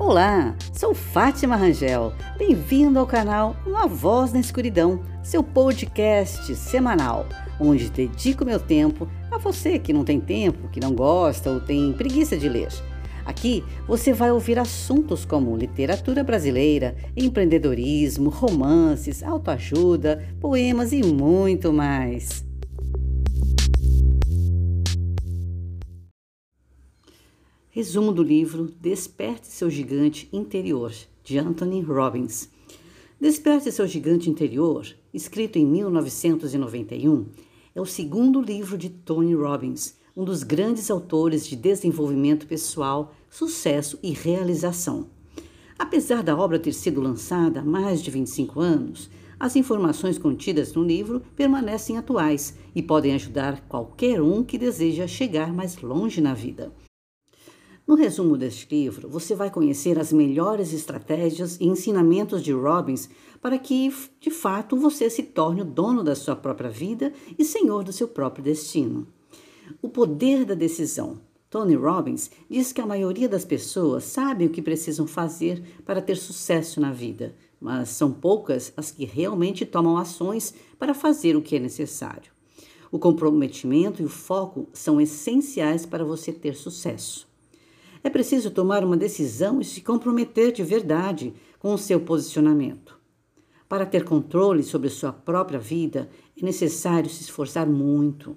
Olá, sou Fátima Rangel. Bem-vindo ao canal Uma Voz na Escuridão, seu podcast semanal, onde dedico meu tempo a você que não tem tempo, que não gosta ou tem preguiça de ler. Aqui você vai ouvir assuntos como literatura brasileira, empreendedorismo, romances, autoajuda, poemas e muito mais. Resumo do livro Desperte seu gigante interior, de Anthony Robbins. Desperte seu gigante interior, escrito em 1991, é o segundo livro de Tony Robbins, um dos grandes autores de desenvolvimento pessoal, sucesso e realização. Apesar da obra ter sido lançada há mais de 25 anos, as informações contidas no livro permanecem atuais e podem ajudar qualquer um que deseja chegar mais longe na vida. No resumo deste livro, você vai conhecer as melhores estratégias e ensinamentos de Robbins para que, de fato, você se torne o dono da sua própria vida e senhor do seu próprio destino. O poder da decisão. Tony Robbins diz que a maioria das pessoas sabe o que precisam fazer para ter sucesso na vida, mas são poucas as que realmente tomam ações para fazer o que é necessário. O comprometimento e o foco são essenciais para você ter sucesso. É preciso tomar uma decisão e se comprometer de verdade com o seu posicionamento. Para ter controle sobre sua própria vida, é necessário se esforçar muito.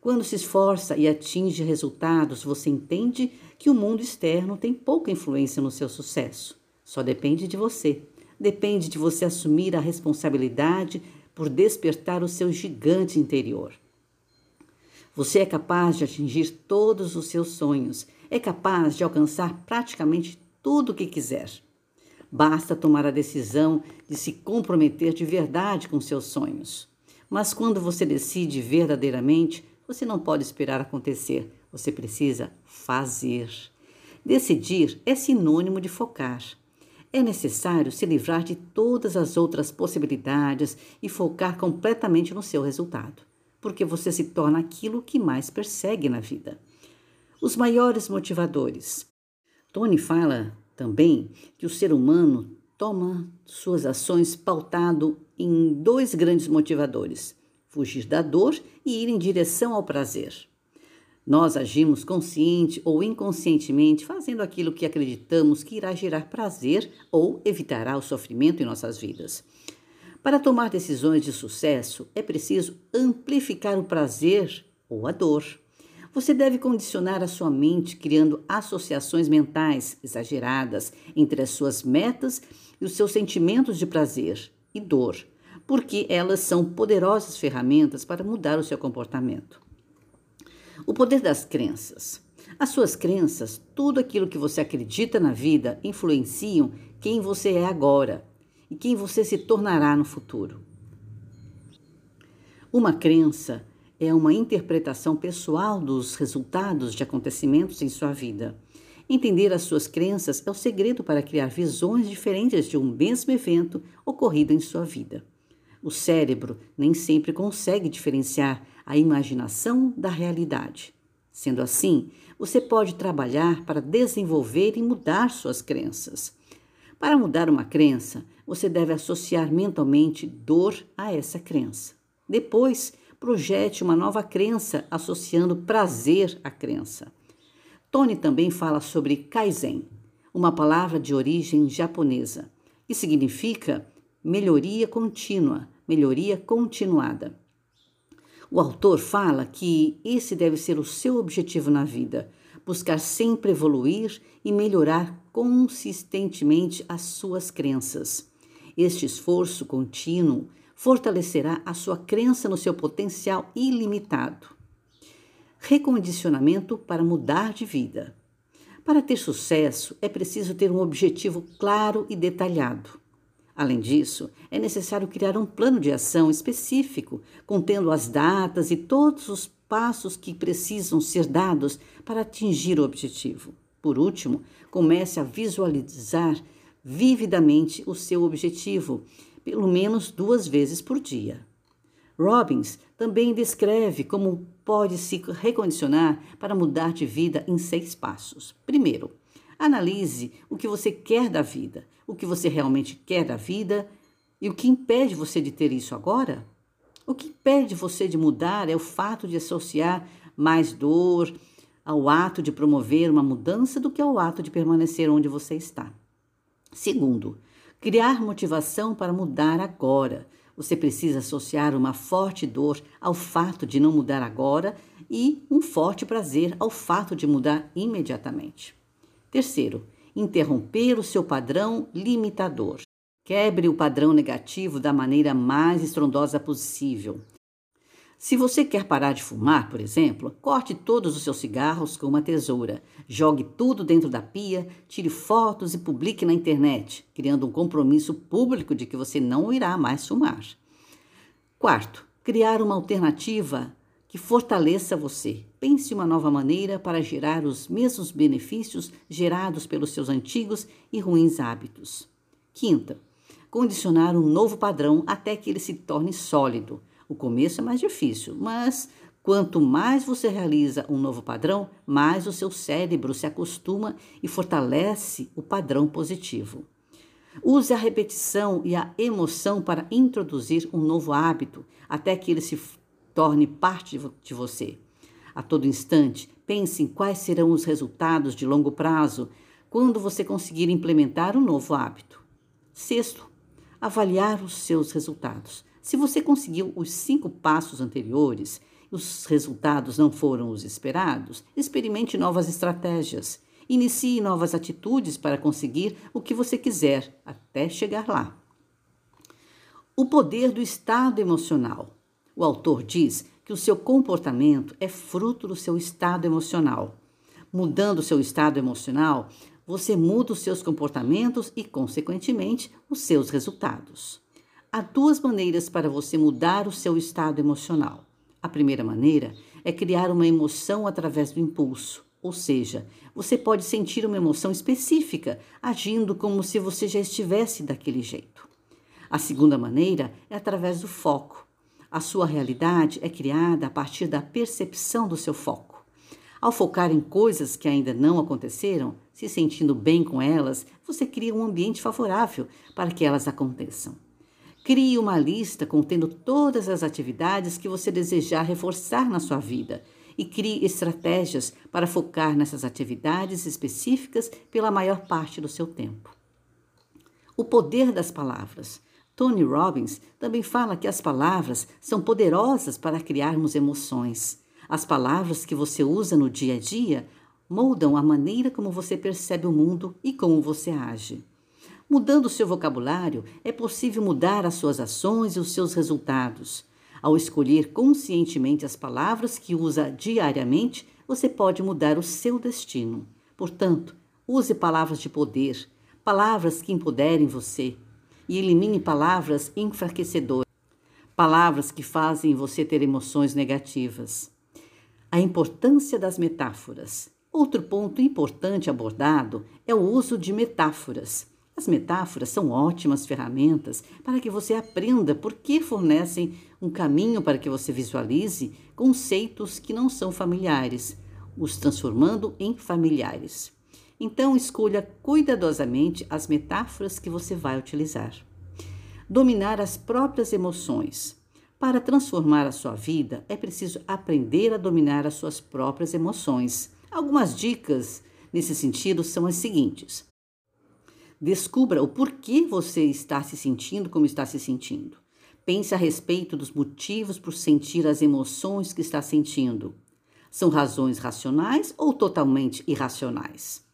Quando se esforça e atinge resultados, você entende que o mundo externo tem pouca influência no seu sucesso. Só depende de você. Depende de você assumir a responsabilidade por despertar o seu gigante interior. Você é capaz de atingir todos os seus sonhos é capaz de alcançar praticamente tudo o que quiser. Basta tomar a decisão de se comprometer de verdade com seus sonhos. Mas quando você decide verdadeiramente, você não pode esperar acontecer, você precisa fazer. Decidir é sinônimo de focar. É necessário se livrar de todas as outras possibilidades e focar completamente no seu resultado, porque você se torna aquilo que mais persegue na vida os maiores motivadores. Tony fala também que o ser humano toma suas ações pautado em dois grandes motivadores: fugir da dor e ir em direção ao prazer. Nós agimos consciente ou inconscientemente fazendo aquilo que acreditamos que irá gerar prazer ou evitará o sofrimento em nossas vidas. Para tomar decisões de sucesso, é preciso amplificar o prazer ou a dor. Você deve condicionar a sua mente criando associações mentais exageradas entre as suas metas e os seus sentimentos de prazer e dor, porque elas são poderosas ferramentas para mudar o seu comportamento. O poder das crenças. As suas crenças, tudo aquilo que você acredita na vida, influenciam quem você é agora e quem você se tornará no futuro. Uma crença é uma interpretação pessoal dos resultados de acontecimentos em sua vida. Entender as suas crenças é o segredo para criar visões diferentes de um mesmo evento ocorrido em sua vida. O cérebro nem sempre consegue diferenciar a imaginação da realidade. Sendo assim, você pode trabalhar para desenvolver e mudar suas crenças. Para mudar uma crença, você deve associar mentalmente dor a essa crença. Depois, projete uma nova crença associando prazer à crença. Tony também fala sobre Kaizen, uma palavra de origem japonesa, que significa melhoria contínua, melhoria continuada. O autor fala que esse deve ser o seu objetivo na vida, buscar sempre evoluir e melhorar consistentemente as suas crenças. Este esforço contínuo fortalecerá a sua crença no seu potencial ilimitado. Recondicionamento para mudar de vida. Para ter sucesso, é preciso ter um objetivo claro e detalhado. Além disso, é necessário criar um plano de ação específico, contendo as datas e todos os passos que precisam ser dados para atingir o objetivo. Por último, comece a visualizar vividamente o seu objetivo pelo menos duas vezes por dia. Robbins também descreve como pode se recondicionar para mudar de vida em seis passos. Primeiro, Analise o que você quer da vida, o que você realmente quer da vida e o que impede você de ter isso agora. O que impede você de mudar é o fato de associar mais dor ao ato de promover uma mudança do que ao ato de permanecer onde você está. Segundo, criar motivação para mudar agora. Você precisa associar uma forte dor ao fato de não mudar agora e um forte prazer ao fato de mudar imediatamente. Terceiro, interromper o seu padrão limitador. Quebre o padrão negativo da maneira mais estrondosa possível. Se você quer parar de fumar, por exemplo, corte todos os seus cigarros com uma tesoura, jogue tudo dentro da pia, tire fotos e publique na internet, criando um compromisso público de que você não irá mais fumar. Quarto, criar uma alternativa que fortaleça você. Pense uma nova maneira para gerar os mesmos benefícios gerados pelos seus antigos e ruins hábitos. Quinta, condicionar um novo padrão até que ele se torne sólido. O começo é mais difícil, mas quanto mais você realiza um novo padrão, mais o seu cérebro se acostuma e fortalece o padrão positivo. Use a repetição e a emoção para introduzir um novo hábito até que ele se torne parte de você. A todo instante, pense em quais serão os resultados de longo prazo quando você conseguir implementar um novo hábito. Sexto, avaliar os seus resultados. Se você conseguiu os cinco passos anteriores e os resultados não foram os esperados, experimente novas estratégias. Inicie novas atitudes para conseguir o que você quiser até chegar lá. O poder do estado emocional. O autor diz que o seu comportamento é fruto do seu estado emocional. Mudando o seu estado emocional, você muda os seus comportamentos e, consequentemente, os seus resultados. Há duas maneiras para você mudar o seu estado emocional. A primeira maneira é criar uma emoção através do impulso, ou seja, você pode sentir uma emoção específica, agindo como se você já estivesse daquele jeito. A segunda maneira é através do foco. A sua realidade é criada a partir da percepção do seu foco. Ao focar em coisas que ainda não aconteceram, se sentindo bem com elas, você cria um ambiente favorável para que elas aconteçam. Crie uma lista contendo todas as atividades que você desejar reforçar na sua vida e crie estratégias para focar nessas atividades específicas pela maior parte do seu tempo. O poder das palavras. Tony Robbins também fala que as palavras são poderosas para criarmos emoções. As palavras que você usa no dia a dia moldam a maneira como você percebe o mundo e como você age. Mudando seu vocabulário, é possível mudar as suas ações e os seus resultados. Ao escolher conscientemente as palavras que usa diariamente, você pode mudar o seu destino. Portanto, use palavras de poder, palavras que empoderem você, e elimine palavras enfraquecedoras, palavras que fazem você ter emoções negativas. A importância das metáforas. Outro ponto importante abordado é o uso de metáforas. As metáforas são ótimas ferramentas para que você aprenda por que fornecem um caminho para que você visualize conceitos que não são familiares, os transformando em familiares. Então, escolha cuidadosamente as metáforas que você vai utilizar. Dominar as próprias emoções. Para transformar a sua vida, é preciso aprender a dominar as suas próprias emoções. Algumas dicas nesse sentido são as seguintes: descubra o porquê você está se sentindo como está se sentindo. Pense a respeito dos motivos por sentir as emoções que está sentindo. São razões racionais ou totalmente irracionais?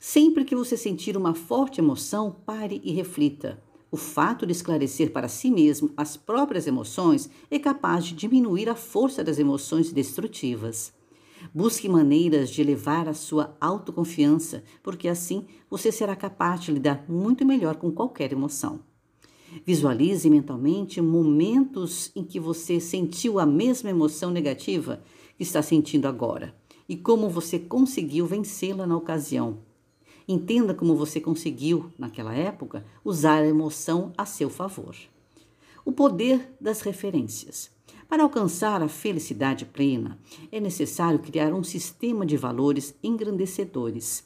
Sempre que você sentir uma forte emoção, pare e reflita. O fato de esclarecer para si mesmo as próprias emoções é capaz de diminuir a força das emoções destrutivas. Busque maneiras de elevar a sua autoconfiança, porque assim você será capaz de lidar muito melhor com qualquer emoção. Visualize mentalmente momentos em que você sentiu a mesma emoção negativa que está sentindo agora e como você conseguiu vencê-la na ocasião. Entenda como você conseguiu, naquela época, usar a emoção a seu favor. O poder das referências. Para alcançar a felicidade plena, é necessário criar um sistema de valores engrandecedores.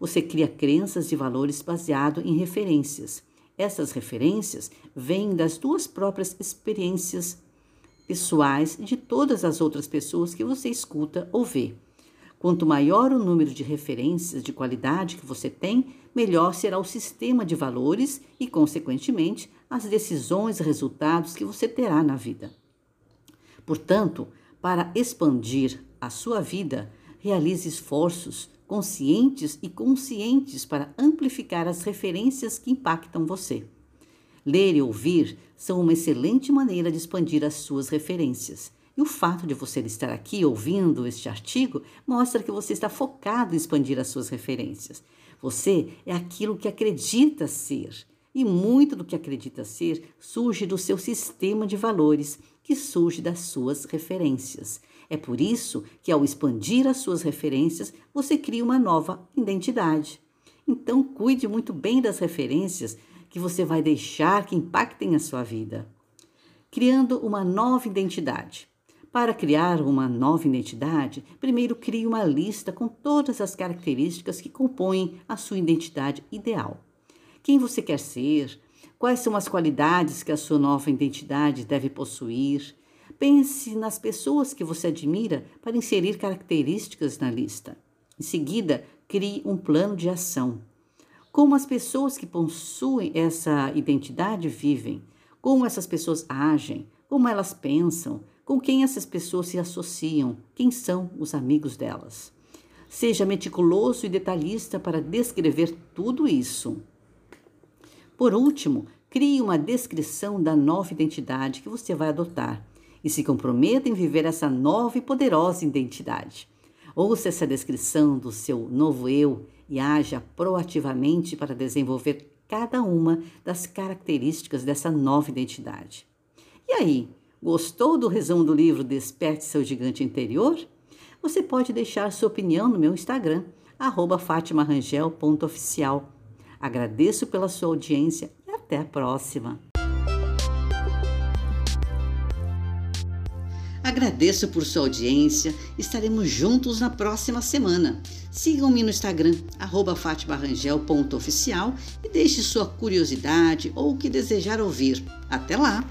Você cria crenças e valores baseados em referências. Essas referências vêm das duas próprias experiências pessoais de todas as outras pessoas que você escuta ou vê. Quanto maior o número de referências de qualidade que você tem, melhor será o sistema de valores e, consequentemente, as decisões e resultados que você terá na vida. Portanto, para expandir a sua vida, realize esforços conscientes e conscientes para amplificar as referências que impactam você. Ler e ouvir são uma excelente maneira de expandir as suas referências. E o fato de você estar aqui ouvindo este artigo mostra que você está focado em expandir as suas referências. Você é aquilo que acredita ser. E muito do que acredita ser surge do seu sistema de valores, que surge das suas referências. É por isso que, ao expandir as suas referências, você cria uma nova identidade. Então, cuide muito bem das referências que você vai deixar que impactem a sua vida. Criando uma nova identidade. Para criar uma nova identidade, primeiro crie uma lista com todas as características que compõem a sua identidade ideal. Quem você quer ser? Quais são as qualidades que a sua nova identidade deve possuir? Pense nas pessoas que você admira para inserir características na lista. Em seguida, crie um plano de ação. Como as pessoas que possuem essa identidade vivem, como essas pessoas agem, como elas pensam, com quem essas pessoas se associam, quem são os amigos delas. Seja meticuloso e detalhista para descrever tudo isso. Por último, crie uma descrição da nova identidade que você vai adotar e se comprometa em viver essa nova e poderosa identidade. Ouça essa descrição do seu novo eu e haja proativamente para desenvolver cada uma das características dessa nova identidade. E aí, gostou do resumo do livro Desperte seu gigante interior? Você pode deixar sua opinião no meu Instagram, fatimarangel.oficial. Agradeço pela sua audiência e até a próxima! Agradeço por sua audiência. Estaremos juntos na próxima semana. Sigam-me no Instagram, fatimarangel.oficial e deixe sua curiosidade ou o que desejar ouvir. Até lá!